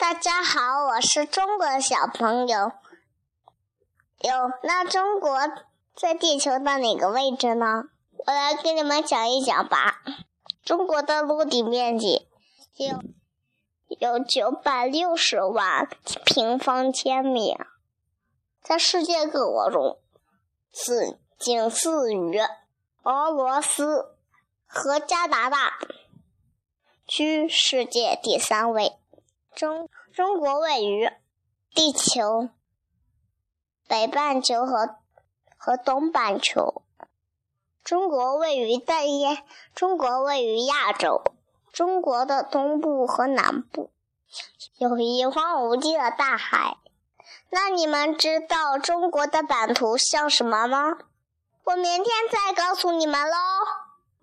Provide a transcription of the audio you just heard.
大家好，我是中国小朋友。有那中国在地球的哪个位置呢？我来给你们讲一讲吧。中国的陆地面积有有九百六十万平方千米，在世界各国中，次仅次于俄罗斯和加拿大，居世界第三位。中中国位于地球。北半球和和东半球，中国位于大亚，中国位于亚洲。中国的东部和南部有一望无际的大海。那你们知道中国的版图像什么吗？我明天再告诉你们喽。